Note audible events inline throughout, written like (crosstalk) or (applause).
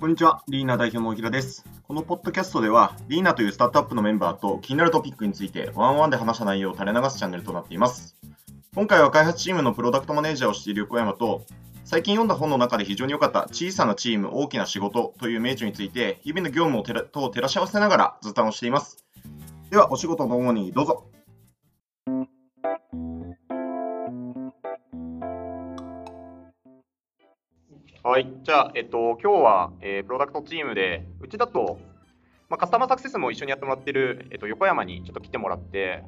こんにちは、リーナ代表の小平です。このポッドキャストでは、リーナというスタートアップのメンバーと気になるトピックについてワンワンで話した内容を垂れ流すチャンネルとなっています。今回は開発チームのプロダクトマネージャーをしている横山と、最近読んだ本の中で非常に良かった小さなチーム、大きな仕事という名著について、日々の業務をと照らし合わせながら雑談をしています。では、お仕事の主にどうぞ。はい、じゃあ、えっと、今日は、えープロダクトチームで、うちだと、まあ、カスタマーサクセスも一緒にやってもらってる、えっと、横山にちょっと来てもらって、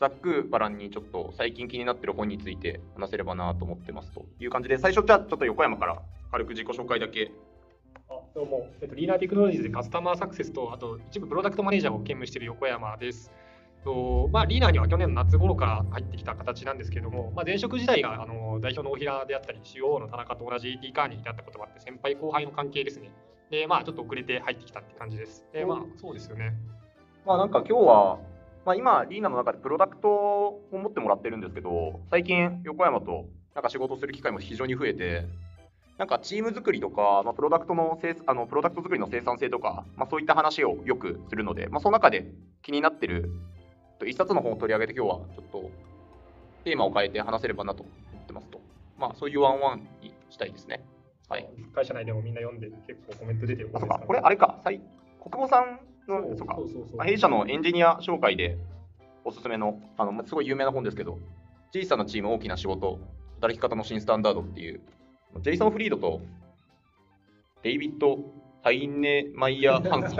ざっくばらんにちょっと最近気になってる本について話せればなと思ってますという感じで、最初、じゃあ、ちょっと横山から軽く自己紹介だけ。あどうも、えっと、リーナーテクノロジーズでカスタマーサクセスと、あと一部プロダクトマネージャーを兼務している横山です。とまあ、リーナーには去年の夏頃から入ってきた形なんですけれども、まあ、前職時代があの代表の大平であったり、COO の田中と同じ AT カーにいたったこともあって、先輩後輩の関係ですね。で、まあ、ちょっと遅れて入ってきたって感じです。で、まあ、そうですよね。まあ、なんか今日は、まあ、今、リーナの中でプロダクトを持ってもらってるんですけど、最近、横山となんか仕事する機会も非常に増えて、なんかチーム作りとか、まあ、プロダクトの生あのプロダクト作りの生産性とか、まあ、そういった話をよくするので、まあ、その中で気になってると一冊の本を取り上げて今日はちょっとテーマを変えて話せればなと思ってますと。まあ、そういうワンワンにしたいですね。はい。会社内でもみんな読んで、結構コメント出てるあ、そうか。これあれか。国保さんの、そうか。弊社のエンジニア紹介でおすすめの、あのすごい有名な本ですけど、小さなチーム、大きな仕事、働き方の新スタンダードっていう、ジェイソン・フリードとデイビッド・ハイネマイヤー (laughs)・ ハンソン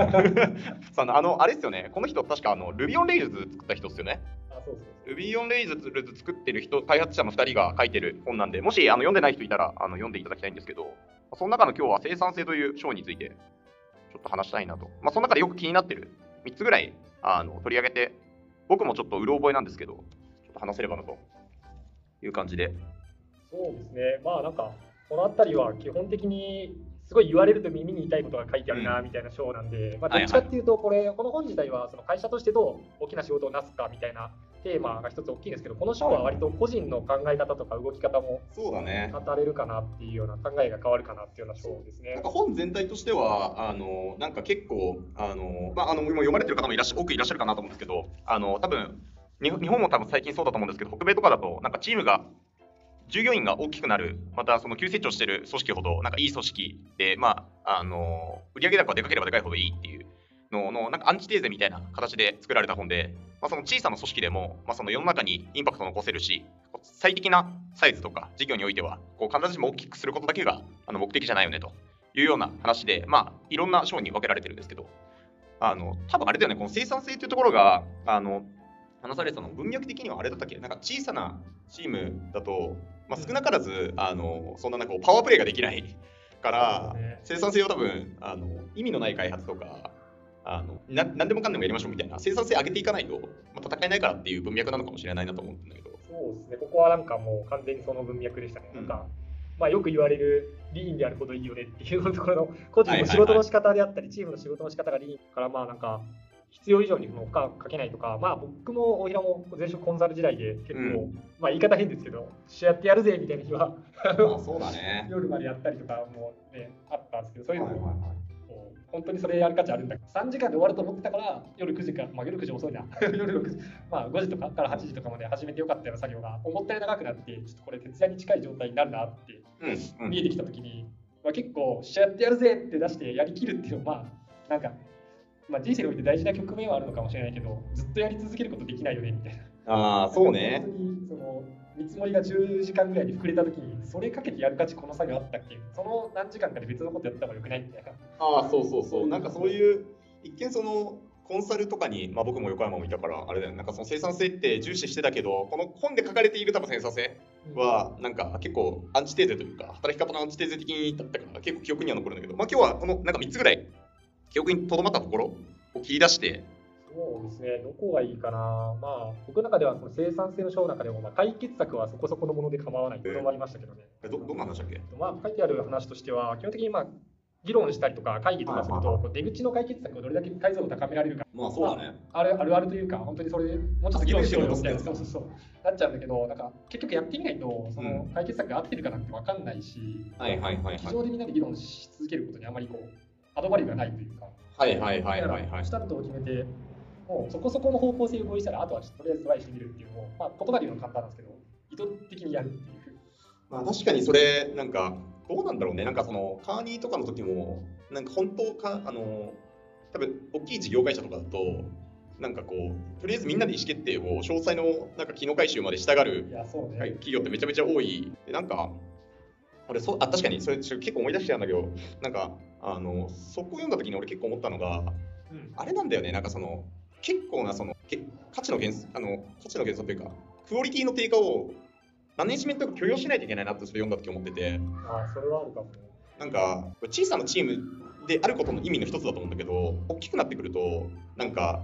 さんの、あの、あれですよね、この人、確かあの Ruby on Rails 作った人ですよね。あそうそうそう Ruby on Rails 作ってる人、開発者の2人が書いてる本なんで、もしあの読んでない人いたらあの読んでいただきたいんですけど、その中の今日は生産性という章についてちょっと話したいなと。まあ、その中でよく気になってる3つぐらいあの取り上げて、僕もちょっとうろ覚えなんですけど、ちょっと話せればなという感じで。そうですね、まあなんか、このあたりは基本的にすごい言われると耳に痛いことが書いてあるなうんみたいな章なんで、まあ、どっちかっていうと、これ、この本自体はその会社としてどう大きな仕事をなすかみたいなテーマが一つ大きいんですけど、この章は割と個人の考え方とか動き方も。語れるかなっていうような考えが変わるかなっていうような章ですねなんか。本全体としては、あのなんか結構、あのまあ、あのもう読まれてる方もいらっしゃ多くいらっしゃるかなと思うんですけど、あの多分日本も多分最近そうだと思うんですけど、北米とかだと、なんかチームが、従業員が大きくなる、またその急成長している組織ほど、なんかいい組織で、まあ、あの売上高がでかければでかいほどいいっていうのの、なんかアンチテーゼみたいな形で作られた本で、まあ、その小さな組織でも、まあ、その世の中にインパクトを残せるし、最適なサイズとか事業においては、こう必ずしも大きくすることだけがあの目的じゃないよねというような話で、まあ、いろんな章に分けられてるんですけど、あの多分あれだよね、この生産性というところが、あの話されてたの文脈的にはあれだったっけ？なんか小さなチームだと、まあ、少なからず、あのそんななんかパワープレイができない (laughs) から、ね。生産性は多分あの意味のない開発とかあのな何でもかんでもやりましょうみたいな生産性上げていかないと、まあ、戦えないからっていう文脈なのかもしれないなと思うんだけど。そうですね、ここはなんかもう完全にその文脈でしたね。うん。なんかまあ、よく言われるリーンであるほどいいよねっていうところの個人の仕事の仕方であったり、チームの仕事の仕方がリーンから、まあなんか必要以上に負荷かけないとか、まあ僕も大平も前職コンサル時代で結構、うん。まあ言い方変ですけど、一緒やってやるぜみたいな日は、(laughs) あのそうだね。夜までやったりとかもね、あったんですけど、そういうのも、はいこう本当にそれやる価値あるんだけど、3時間で終わると思ってたから、夜9時から、まあ夜9時遅いな、(laughs) 夜6時、まあ5時とかから8時とかまで始めてよかったような作業が、思ったより長くなって、ちょっとこれ徹夜に近い状態になるなって見えてきたときに、まあ、結構、しゃやってやるぜって出してやりきるっていうのは、まあ、なんか、まあ、人生において大事な局面はあるのかもしれないけど、ずっとやり続けることできないよねみたいな。ああ、そうね。本当にその見積もりが10時間ぐらいに膨れたときに、それかけてやる価値この作業あったっけ？その何時間かで別のことやった方がよくないみたいな。ああ、そうそうそう。なんかそういう、一見その、コンサルとかに、まあ、僕も横山もいたから、あれだよね、なんかその生産性って重視してたけど、この本で書かれている多分生産性は、なんか結構アンチテーゼというか、働き方のアンチテーゼ的にだったから、結構記憶には残るんだけど、まあ今日はこのなんか3つぐらい、記憶にとどまったところを切り出して、そうですね、どこがいいかな、まあ、僕の中ではこの生産性の章の中でも、まあ、解決策はそこそこのもので構わない。とどまりましたけどね。どどんな話だっけ？まあ、書いてある話としては、基本的に、まあ、議論したりとか会議とかすると、出口の解決策をどれだけ解像度を高められるか。まあそうだね。あるあるあるというか、本当にそれでもうちょっと議論しようよみたいな、そそううそうそう、なっちゃうんだけど、なんか結局やってみないと、その解決策が合ってるかなんて分かんないし、はいはいはいはい。机上でみんなで議論し続けることにあまりこう、アドバリューがないというか、はいはいはいはいはいらス。タートを決めて、もうそこそこの方向性を合意したら、あとはとりあえずトライしてみるっていうのを、まあ、言葉で言うのは簡単なんですけど、意図的にやるっていう。まあ確かにそれ、なんか、どうなんだろうね。なんかその、カーニーとかの時も、なんか本当か、あの、多分大きい事業会社とかだと、なんかこう、とりあえずみんなで意思決定を詳細のなんか機能回収までしたがるいや、そうね。企業ってめちゃめちゃ多い。でなんか、俺そあ確かにそれ結構思い出しちゃうんだけど、なんか、あの、そこ読んだ時に俺結構思ったのが、うんあれなんだよね、なんかその、結構なその、け価値の減あの価値の減損というか、クオリティの低下をマネジメントが許容しないといけないなってそれ読んだ時思ってて、あそれはあるかも。なんか、小さなチームであることの意味の一つだと思うんだけど、大きくなってくると、なんか、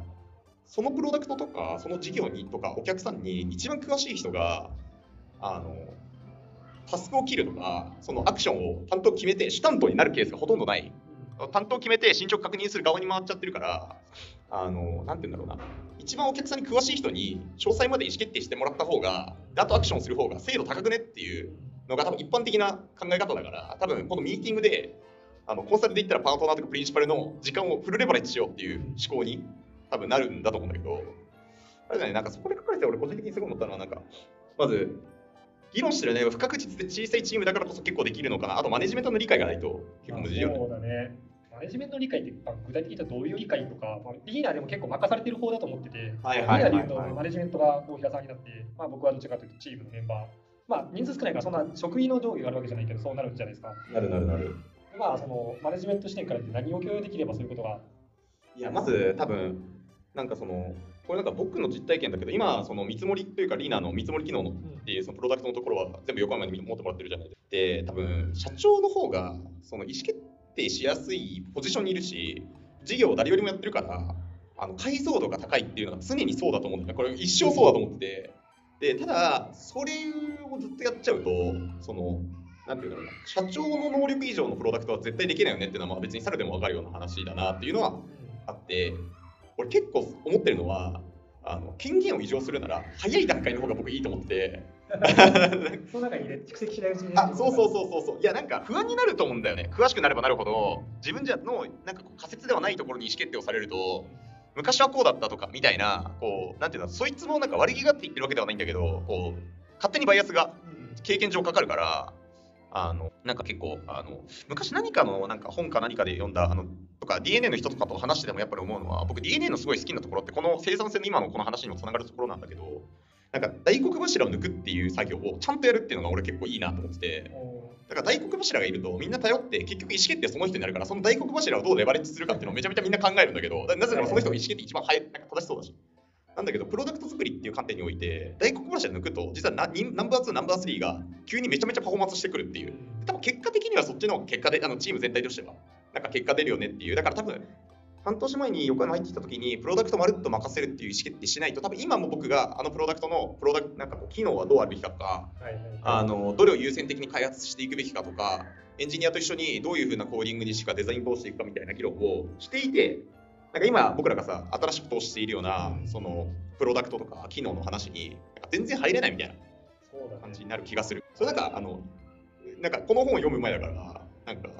そのプロダクトとか、その事業にとか、お客さんに一番詳しい人が、あの、タスクを切るとか、そのアクションを担当決めて、主担当になるケースがほとんどない。担当決めて進捗確認する側に回っちゃってるから、あの、なんて言うんだろうな。一番お客さんに詳しい人に詳細まで意思決定してもらった方が、であとアクションする方が精度高くねっていうのが多分一般的な考え方だから、多分このミーティングで、あのコンサルで言ったらパートナーとかプリンシパルの時間をフルレバレッジしようっていう思考に多分なるんだと思うんだけど、あれだね、なんかそこで書かれて俺個人的にすごい思ったのは、なんか、まず、議論してるね、不確実で小さいチームだからこそ結構できるのかな。あとマネジメントの理解がないと結構難しいよね。そうだね。マネジメントの理解って、まあ具体的に言うとどういう理解とか、まあ、リーダーでも結構任されてる方だと思ってて、はいリーダーで言うと、はいマネジメントが大平さんになって、まあ、僕はどっちかというとチームのメンバー、まあ、人数少ないからそんな職員の上下があるわけじゃないけど、そうなるじゃないですか。なるなるなる。でまあ、そのマネジメント視点から言って何を共有できればそういうことが。いや、まず多分、なんかその、これなんか僕の実体験だけど、今、その見積もりというか、リーナーの見積もり機能のっていうそのプロダクトのところは全部横山に持ってもらってるじゃないですか。で、多分、社長の方が、その意思決定しやすいポジションにいるし、事業を誰よりもやってるから、あの解像度が高いっていうのが常にそうだと思うんだよね。これ一生そうだと思ってて。で、ただ、それをずっとやっちゃうと、その、なんていうんだろうな、社長の能力以上のプロダクトは絶対できないよねっていうのは、まあ別に猿でも分かるような話だなっていうのはあって、俺結構思ってるのは、あの権限を異常するなら、早い段階の方が僕いいと思ってて、(laughs) その中にね、蓄積しないうちに、あそうそうそうそうそう。いやなんか不安になると思うんだよね。詳しくなればなるほど自分じゃのなんか仮説ではないところに意思決定をされると昔はこうだったとかみたいなこうなんていうのそいつもなんか悪気があって言ってるわけではないんだけどこう勝手にバイアスがうん。経験上かかるからあのなんか結構あの昔何かのなんか本か何かで読んだあのとか DNA の人とかと話しててもやっぱり思うのは僕 DNA のすごい好きなところってこの生産性の今のこの話にもつながるところなんだけどなんか大黒柱を抜くっていう作業をちゃんとやるっていうのが俺結構いいなと思っててだから大黒柱がいるとみんな頼って結局意思決定その人になるからその大黒柱をどうレバレッジするかっていうのをめちゃめちゃみんな考えるんだけどなぜならその人が意思決定一番早いなんか正しそうだし。なんだけどプロダクト作りっていう観点において大黒柱抜くと実はナにナンバー2ナンバー3が急にめちゃめちゃパフォーマンスしてくるっていう。多分結果的にはそっちの方が結果であのチーム全体としてはなんか結果出るよねっていう。だから多分半年前に横山入ってきた時にプロダクトまるっと任せるっていう意思決定しないと多分今も僕があのプロダクトのプロダクトなんかこう機能はどうあるべきかとかはいはい。あのどれを優先的に開発していくべきかとかエンジニアと一緒にどういう風なコーディングにしかデザイン通していくかみたいな議論をしていてなんか今僕らがさ新しく投資しているようなうん。そのプロダクトとか機能の話になんか全然入れないみたいな感じになる気がする。それなんかあのなんかこの本を読む前だからなんか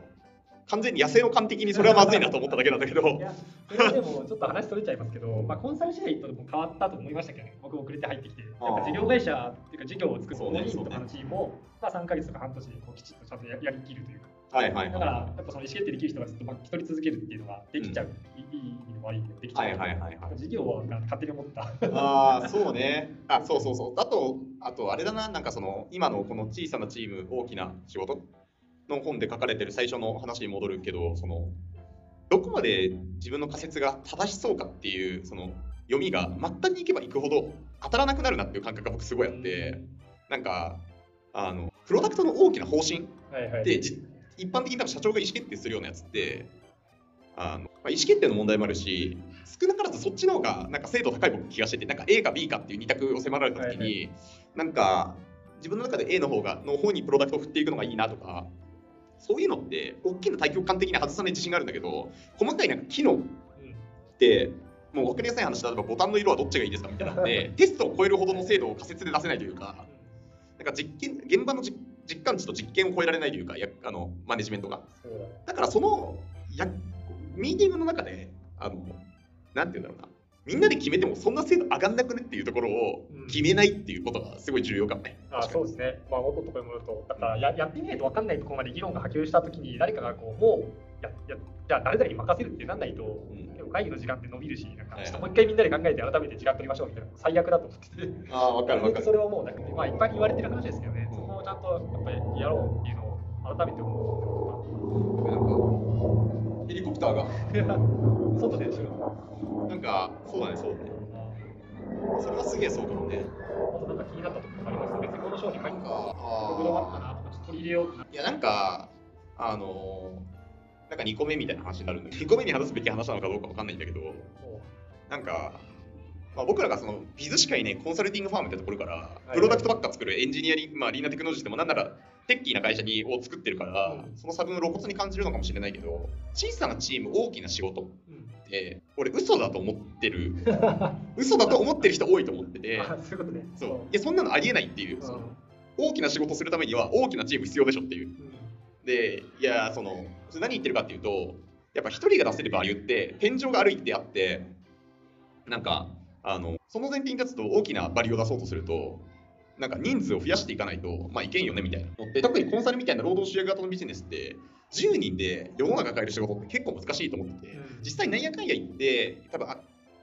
完全に野生の観的にそれはまずいなと思っただけなんだけど。いや、それはでもちょっと話取れちゃいますけど、まあ、コンサル時代とも変わったと思いましたけどね、僕遅れて入ってきて、やっぱ事業会社っていうか事業を作るそうねオンリーとかのチームを、まあ、3ヶ月とか半年でこうきちっとちゃんとややりきるというか、はいはいだからはやっぱその意思決定できる人がずっとまあ一人続けるっていうのができちゃう、いいいい意味悪い意味できちゃう。いはいはいはい。はい事業は勝手に思った。ああそうね。(laughs) あそうそうそう。あとあとあれだな。なんかその今のこの小さなチーム大きな仕事の本で書かれてる最初の話に戻るけどそのどこまで自分の仮説が正しそうかっていうその読みが末端に行けば行くほど当たらなくなるなっていう感覚が僕すごいあって。なんかあのプロダクトの大きな方針はいはい。一般的に多分社長が意思決定するようなやつってあの、まあ、意思決定の問題もあるし少なからずそっちの方がなんか精度高い僕気がしててなんか A か B かっていう二択を迫られた時に、はいなんか自分の中で A の方がの方にプロダクトを振っていくのがいいなとかそういうのって大きな対極観的に外さない自信があるんだけど細かいなんか機能ってもう分かりやすい話例えばボタンの色はどっちがいいですかみたいなので (laughs) テストを超えるほどの精度を仮説で出せないというかなんか実験現場の実実感値と実験を超えられないというかやあのマネジメントが。だからそのやミーティングの中であのなんて言うんだろうな。みんなで決めてもそんな精度上がんなくねっていうところを決めないっていうことがすごい重要かもね。あそうですね、まあ、元のところに戻ると、だからややってみないと分かんないところまで議論が波及したときに、誰かがこうもうやや、じゃあ誰々に任せるってなんないと、ん。結構会議の時間って伸びるし、なんかはい。ちょっともう一回みんなで考えて、改めて時間取りましょうみたいな、最悪だと思ってて、ああ、わかるわかる。それをもうなんか、まあ、いっぱい言われてる話ですけどね、そこをちゃんとやっぱりやろうっていうのを改めて思ヘリコプターが。う。外でなんか、そうだね、そうだね。それはすげえそうかもね。あとなんか気になったところあります別にこの商品入ってたなんか、こだわったなとか、ちょっと取り入れよう。いや、なんか、あのー、なんか2個目みたいな話になるんだけど、2個目に話すべき話なのかどうかわかんないんだけど、もなんか、まあ、僕らがそのビズしかいないコンサルティングファームってところから、い。プロダクトばっか作るエンジニアリング、まあ、リーナテクノロジーでもなんならテッキーな会社にを作ってるから、うん。その差分を露骨に感じるのかもしれないけど、小さなチーム、大きな仕事って、俺、嘘だと思ってる、(laughs) 嘘だと思ってる人多いと思ってて、(laughs) あそういやそんなのありえないっていう、その大きな仕事するためには大きなチーム必要でしょっていう。うん。で、いや、その、何言ってるかっていうと、やっぱ一人が出せるバリューって、天井がある一定あって、なんか、あの、その前提に立つと大きなバリを出そうとすると、なんか人数を増やしていかないと、まあいけんよねみたいな。のって、特にコンサルみたいな労働集約型のビジネスって、10人で世の中変える仕事って結構難しいと思ってて、うん。実際なんやかんや言って、多分あ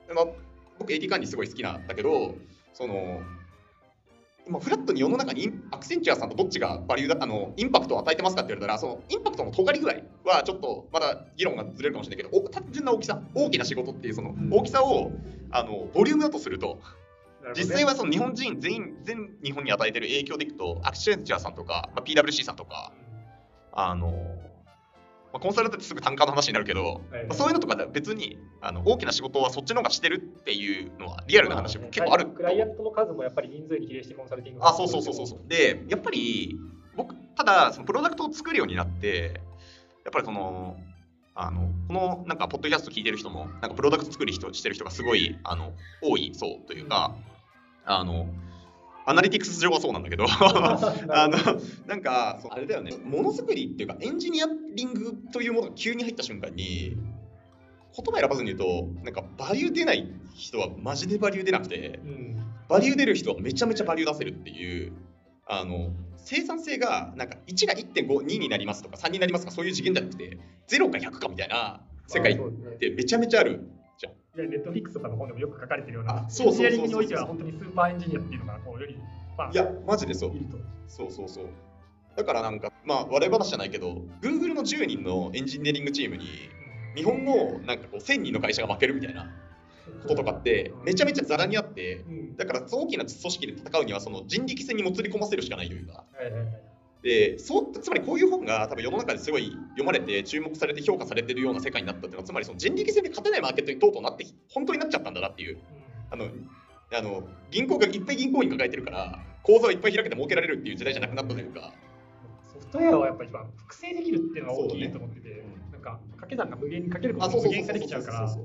あの僕 AT 管理すごい好きなんだけど、その、まあ、フラットに世の中にアクセンチュアさんとどっちがバリューだあのインパクトを与えてますかって言われたらそのインパクトの尖り具合はちょっとまだ議論がずれるかもしれないけどお単純な大きさ大きな仕事っていうその大きさをあのボリュームだとすると実際はその日本人全員全日本に与えてる影響でいくとアクセンチュアさんとか、まあ、PWC さんとかあの、まあ、コンサルってすぐ単価の話になるけど、はい。まあ、そういうのとかでは別にあの大きな仕事はそっちの方がしてるっていうのはリアルな話も結構あるクライアントの数もやっぱり人数に比例してコンサルティングあそうそうそうそうそう。でやっぱり僕ただそのプロダクトを作るようになってやっぱりそのあのこのなんかポッドキャスト聞いてる人もなんかプロダクト作る人してる人がすごいあの多いそうというかあのアナリティクス上はそうなんだけど。(laughs) あのなんかあれだよね。ものづくりっていうかエンジニアリングというものが急に入った瞬間に言葉選ばずに言うとなんかバリュー出ない人はマジでバリュー出なくてうん。バリュー出る人はめちゃめちゃバリュー出せるっていうあの生産性がなんか1が1.52になりますとか3になりますとかそういう次元じゃなくて0か100かみたいな世界ってめちゃめちゃあるネットフィックスとかの本でもよく書かれてるようなあそうそうそうそうエンジニアリングにおいては本当にスーパーエンジニアっていうのがこうよりまあいやマジでそう。いると。そうそうそう。だからなんかまあ笑い話じゃないけど Google の10人のエンジニアリングチームに日本のなんかこう1000人の会社が負けるみたいなこととかってめちゃめちゃザラにあってうん。だから大きな組織で戦うにはその人力戦にもつれ込ませるしかないというか。はいはいはいでそうつまりこういう本が多分世の中ですごい読まれて注目されて評価されてるような世界になったっていうのはつまりその人力戦で勝てないマーケットにとうとうなって本当になっちゃったんだなっていう。あのあの銀行がいっぱい銀行員抱えてるから口座をいっぱい開けて儲けられるっていう時代じゃなくなったというか。ソフトウェアはやっぱり一番複製できるっていうのが大きいと思ってて、う。んなんか掛け算が無限にかけることあそうそうそうが無限化できちゃうから。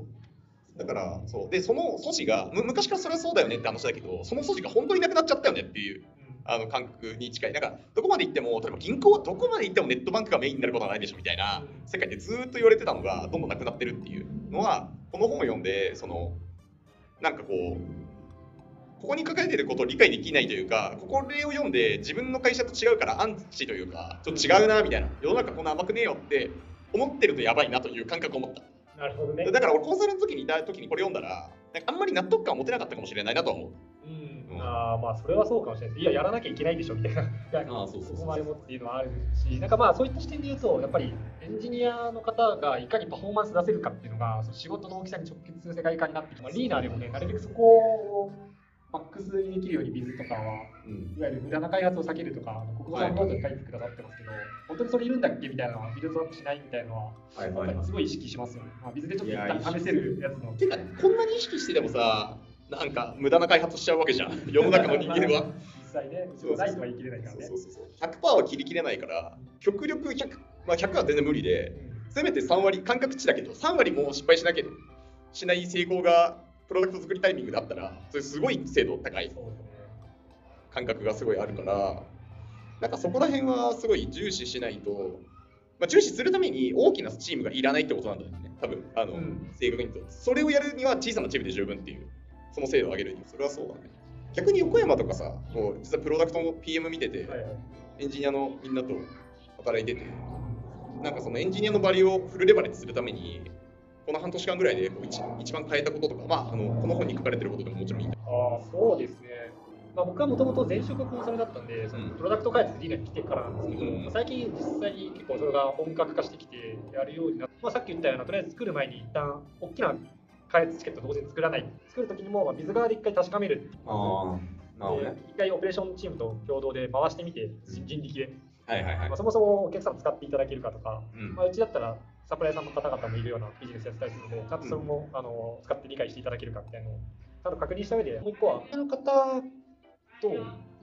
だからそう。でその素地がむ昔からそれはそうだよねって話だけどその素地が本当になくなっちゃったよねっていうあの感覚に近い。なんかどこまで行っても例えば銀行はどこまで行ってもネットバンクがメインになることはないでしょみたいなうん。世界でずーっと言われてたのがどんどんなくなってるっていうのはこの本を読んでそのなんかこうここに書かれてることを理解できないというかここれを読んで自分の会社と違うからアンチというかちょっと違うなみたいな。世の中こんな甘くねえよって思ってるとやばいなという感覚を持った。なるほどね。だから俺コンサルの時にいた時にこれ読んだらなんかあんまり納得感を持てなかったかもしれないなとは思うああまあそれはそうかもしれないです。いややらなきゃいけないでしょみたいな。ああそうそうそうそこまでもっていうのはあるし、なんかまあそういった視点で言うとやっぱりエンジニアの方がいかにパフォーマンス出せるかっていうのがその仕事の大きさに直結する世界観になってきて、まあ、 Leaner でもねなるべくそこをマックスにできるようにビズとかはうんいわゆる無駄な開発を避けるとか、国語さんノートに書いてくださってますけど、本当にそれいるんだっけみたいなのは、ビルドアップしないみたいなのは、はいすごい意識しますよね。まあ、ビズでちょっと一旦試せるやつの。てかこんなに意識してでもさなんか無駄な開発しちゃうわけじゃん。(laughs) 世の中の人間は。実際ね、うちもないとは言い切れないからね。そうそうそう。100%は切り切れないから極力100、まあ、100は全然無理で、せめて3割、感覚値だけど、3割も失敗しなければしない成功がプロダクト作りタイミングだったら、それすごい精度高い。感覚がすごいあるから、なんかそこら辺はすごい重視しないと、まあ、重視するために大きなチームがいらないってことなんだよね、多分。あの、うん。正確に言うと。それをやるには小さなチームで十分っていう、その精度を上げるには、それはそうだね。逆に横山とかさ、こう実はプロダクトの PM 見てて、はいはい。エンジニアのみんなと働いてて、なんかそのエンジニアのバリューをフルレバレッジするために、この半年間ぐらいで一一番変えたこととか、まあ、あのこの本に書かれてることでももちろんいいんだああ、そうですね。まあ、僕はもともと前職がコンサルだったんで、そのうんプロダクト開発でリーダーに来てからなんですけど、うんまあ最近実際に結構それが本格化してきてやるようになって、まあ、さっき言ったような、とりあえず作る前に一旦大きな開発チケット同時に作らない。作るときにも、まあ、水側で一回確かめる。ああ、で一回オペレーションチームと共同で回してみて、人人力で、はいはいはいまあ、。そもそもお客さん使っていただけるかとか、うんまあ、うちだったらサプライヤーさんの方々もいるようなビジネスやってたりするので、ちゃんとそれも、あの使って理解していただけるかみたいなのをちゃんと確認した上で、もう一個は、他の方と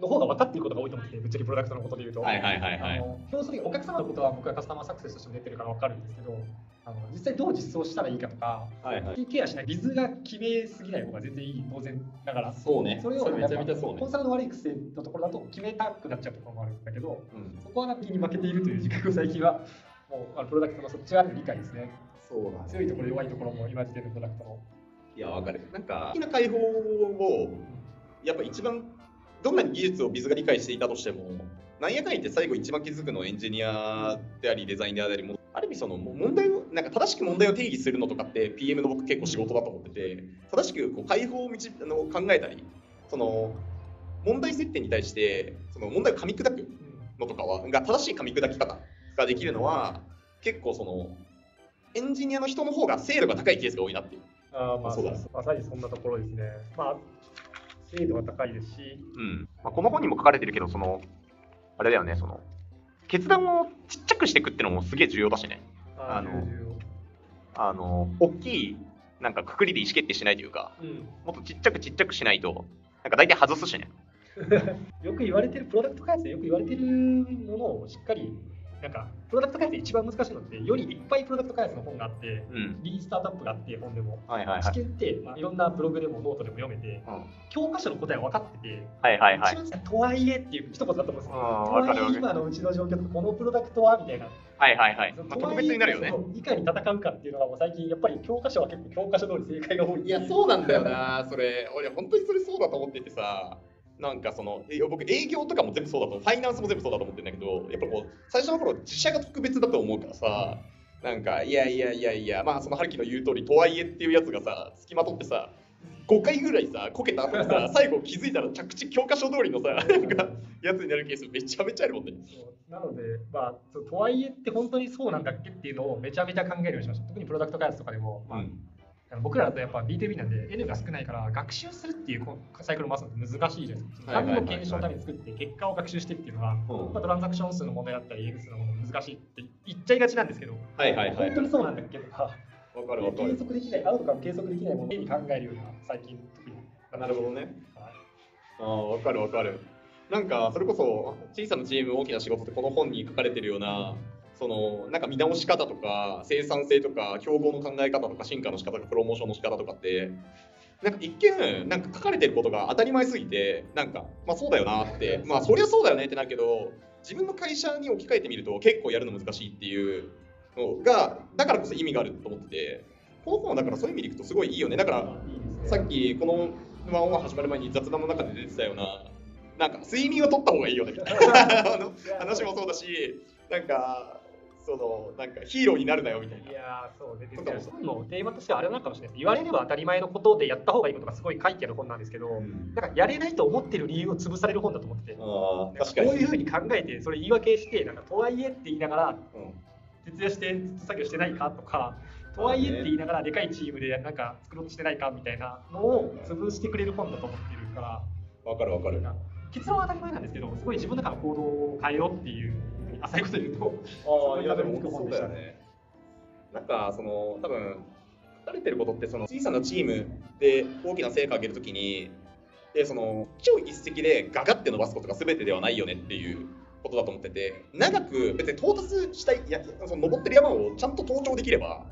の方が分かっていることが多いと思ってて、ぶっちゃけプロダクトのことで言うと。はいはいはいはいあ。の要するにお客様のことは僕はカスタマーサクセスとしても出てるから分かるんですけど、あの実際どう実装したらいいかとか、はいはい。ケアしない、ビズが決めすぎない方が全然いい、当然ながら。そうね。それをめちゃめちゃそうねコン。サルの悪い癖のところだと決めたくなっちゃうところもあるんだけど、うん、そこはなんかに負けているという自覚を最近は、もうあのプロダクトのそっち側の理解ですね。そうだ強いところ、弱いところも今時点のプロダクトの。いや、わかる。なんか、好きな解放を、やっぱ一番、どんなに技術をビズが理解していたとしても、なんやかんやって最後一番気づくのはエンジニアであり、デザインであり、もある意味その問題を、なんか正しく問題を定義するのとかって PM の僕結構仕事だと思ってて、正しくこう解放を導あの考えたり、その問題設定に対して、その問題を噛み砕くのとかは、が正しい噛み砕き方ができるのは、結構その、エンジニアの人の方が精度が高いケースが多いなっていう。あーまあ、そうだまさにそんなところですね。まあ、精度が高いですし、うんまあ、この本にも書かれてるけど、その、あれだよね、その、決断をちっちゃくしていくっていうのもすげえ重要だしね。あのあの、大きい、なんかくくりで意思決定しないというか、うんもっとちっちゃくちっちゃくしないと、なんか大体外すしね。(laughs) よく言われてる、プロダクト開発でよく言われてるものをしっかり、なんか、プロダクト開発で一番難しいのって、よりいっぱいプロダクト開発の本があって、うん。リーンスタートアップがあって、本でも。はいはいはい。知見って、まあ、いろんなブログでもノートでも読めて、うん教科書の答えは分かってて、はいはいはい。一番とはいえっていう一言だと思うんですよ。あーとはいえ今のうちの状況とこのプロダクトはみたいな。はいはいはい。特別になるよね。いかに戦うかっていうのがもう最近やっぱり教科書は結構教科書通り正解が多い。いや、そうなんだよな、それ。俺、本当にそれそうだと思っててさ、なんかその、え僕、営業とかも全部そうだと、ファイナンスも全部そうだと思ってるんだけど、やっぱこう、最初の頃、自社が特別だと思うからさ、なんか、いやいやいやいや、まあ、その春樹の言う通り、とはいえっていうやつがさ、付きまとってさ、5回ぐらいさ、こけた後にさ、(laughs) 最後気づいたら着地教科書通りのさ、なんか、やつになるケースめちゃめちゃあるもんね。そうなので、まあ、とはいえって本当にそうなんだっけっていうのをめちゃめちゃ考えるようにしました。特にプロダクト開発とかでも、まああの僕らだとやっぱ B2B なんで N が少ないから学習するっていうサイクルを回すのって難しいじゃないですか。はいはいはいはい単の検証のために作って結果を学習してっていうのが、うんまあ、トランザクション数の問題だったり数のもの難しいって言っちゃいがちなんですけど、はいはいはい。本当にそうなんだっけとか、わかるわか計る。測できない、アウトカム計測できないものに考えるような最近特に。なるほどね。はいああ、わかるわかる。なんか、それこそ、小さなチーム、大きな仕事って、この本に書かれてるような、その、なんか見直し方とか、生産性とか、競合の考え方とか、進化の仕方とか、プロモーションの仕方とかって、なんか一見、なんか書かれてることが当たり前すぎて、なんか、まあそうだよなって、(laughs) まあそりゃそうだよねって (laughs) なるけど、自分の会社に置き換えてみると結構やるの難しいっていうのが、だからこそ意味があると思ってて、この本はだからそういう意味でいくとすごいいいよね。だから、さっきこのワンオン始まる前に雑談の中で出てたような、なんか睡眠を取った方がいいよねみたいな (laughs) 話もそうだし、なんか、その、なんかヒーローになるなよみたいな。いやーそうね、ものテーマとしてはあれなのかもしれないです。言われれば当たり前のことでやった方がいいことがすごい書いてある本なんですけど、うんなんかやれないと思ってる理由を潰される本だと思ってて、ああ、確かに。こういうふうに考えて、それ言い訳して、なんかとはいえって言いながら、うん徹夜して作業してないかとか、とはいえって言いながら、でかいチームでなんか作ろうとしてないかみたいなのを潰してくれる本だと思ってるから、わかるわかる。結論は当たり前なんですけど、すごい自分の中の行動を変えろっていう、浅いこと言うと、ああ、いやでも本当そうだよね。なんか、その、多分書かれてることって、その小さなチームで大きな成果を上げるときに、で、その、超一石でガガって伸ばすことが全てではないよねっていうことだと思ってて、長く別に到達したい、いやその登ってる山をちゃんと登頂できれば、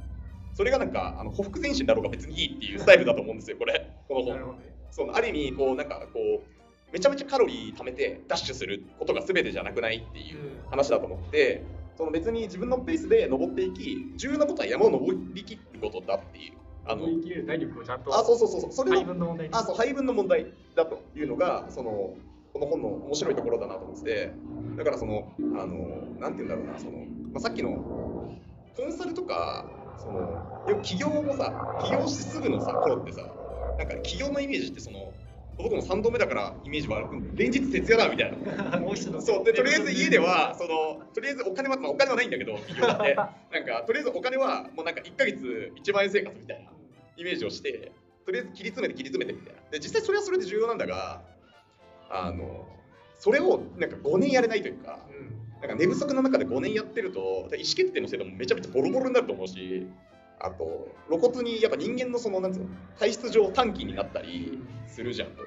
それがなんかあの匍匐前進だろうが別にいいっていうスタイルだと思うんですよ、これ、この本。そうある意味こうなんかこうめちゃめちゃカロリー貯めてダッシュすることが全てじゃなくないっていう話だと思ってその別に自分のペースで登っていき重要なことは山を登りきることだっていう。あの体力をちゃんとあそうそうそうそう。それの配分の問題にあそう配分の問題だというのがそのこの本の面白いところだなと思っててだからそのあのなんて言うんだろうなその、まあ、さっきのコンサルとかそのよく起業もさ起業してすぐのさ頃ってさなんか起業のイメージってその僕も3度目だからイメージは連日徹夜だみたいな。(laughs) もう一度。そう。でとりあえず家ではそのとりあえずお金は、まあ、お金はないんだけど (laughs) 企業ってなんかとりあえずお金はもうなんか1ヶ月1万円生活みたいなイメージをしてとりあえず切り詰めて切り詰めてみたいな。で実際それはそれで重要なんだがあのそれをなんか5年やれないというかうん。なんか寝不足の中で5年やってると意思決定のせいでもめちゃめちゃボロボロになると思うしあと露骨にやっぱ人間のそのなんつうの体質上短期になったりするじゃんと。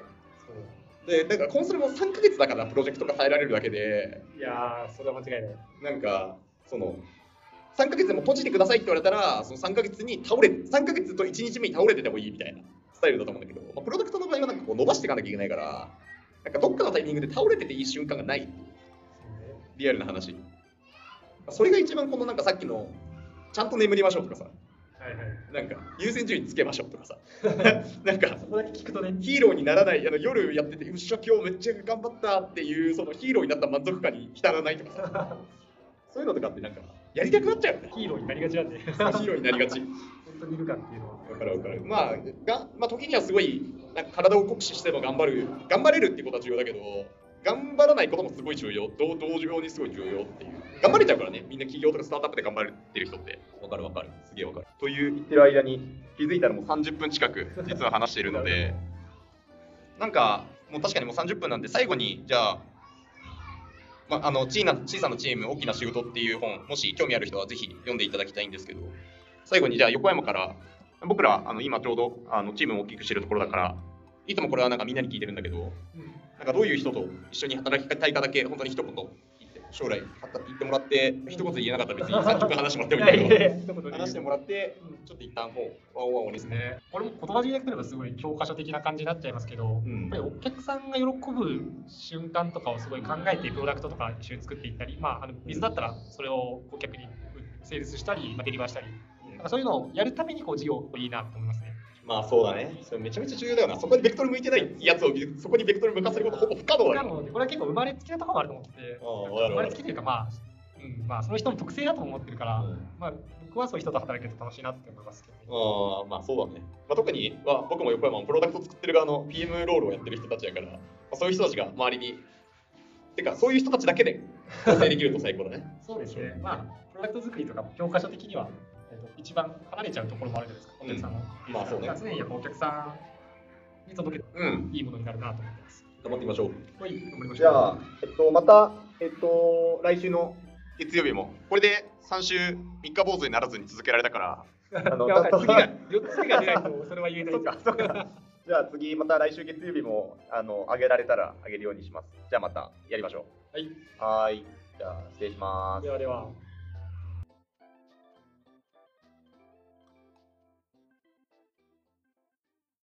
でだからコンソルも3ヶ月だからプロジェクトが耐えられるだけで。いやーそれは間違いない。なんかその3ヶ月でも閉じてくださいって言われたらその3ヶ月に倒れ3ヶ月と1日目に倒れててもいいみたいなスタイルだと思うんだけど、まあ、プロダクトの場合はなんかこう伸ばしていかなきゃいけないからなんかどっかのタイミングで倒れてていい瞬間がないリアルな話。それが一番このなんかさっきのちゃんと眠りましょうとかさなんか優先順位つけましょうとかさ。(laughs) なんかそこだけ聞くとね。ヒーローにならないあの夜やっててうっしゃ今日めっちゃ頑張ったっていうそのヒーローになった満足感に浸らないとかさ。(laughs) そういうのとかってなんかやりたくなっちゃうよね。ヒーローになりがちなんでヒーローになりがち。本当にいるかっていうのは。わかるわかる。まあが、まあ、時にはすごいなんか体を酷使しても頑張る頑張れるっていうことは重要だけど頑張らないこともすごい重要。同同様にすごい重要っていう。頑張れちゃうからね。みんな企業とかスタートアップで頑張ってる人って。わかるわかる。すげえわかる。という言ってる間に気づいたらもう30分近く実は話しているので。(laughs) なんかもう確かにもう30分なんで最後にじゃあまあ、あの小な小さなチーム大きな仕事っていう本もし興味ある人はぜひ読んでいただきたいんですけど。最後にじゃあ横山から僕らあの今ちょうどあのチームを大きくしてるところだからいつもこれはなんかみんなに聞いてるんだけどなんかどういう人と一緒に働きたいかだけ本当に一言言って将来言ってもらって一言言えなかったら別に30分話してもらってもいいけど話してもらってちょっと一旦もうワンワンをですねね、これも言葉尻でくればすごい教科書的な感じになっちゃいますけど、うん。やっぱりお客さんが喜ぶ瞬間とかをすごい考えてプロダクトとか一緒に作っていったり、まあ、あの水だったらそれを顧客にセールスしたり、まあ、デリバーしたり、なんかそういうのをやるためにこう事業いいなと思いますね。まあそうだね。それめちゃめちゃ重要だよな。そこにベクトル向いてないやつをそこにベクトル向かせることほぼ不可能だよ。これは結構生まれつきなところもあると思って。生まれつきというか、まあ、うんまあ、その人の特性だと思ってるから、うん。まあ、僕はそういう人と働けると楽しいなって思いますけどね。ああまあそうだね、まあ、特に、まあ、僕も横山もプロダクト作ってる側の PM ロールをやってる人たちだから、まあ、そういう人たちが周りにてかそういう人たちだけで構成できると最高だね。(laughs) そうですね。まあ、プロダクト作りとか教科書的には、えっと一番離れちゃうところもあるじゃないですか、お客さんは。まあそうね常にやっぱお客さんに届けてうんいいものになるなと思ってます。頑張ってみましょうはい、頑張りましょう。じゃあ、えっと、また、えっと、来週の月曜日も、これで3週3日坊主にならずに続けられたから、あの次たが、4つ目が出ないと、それは言えない。(laughs) じゃあ次、また来週月曜日も、あの、上げられたら上げるようにします。じゃあまたやりましょはい、う。はーい。じゃあ、失礼しますで。はでは。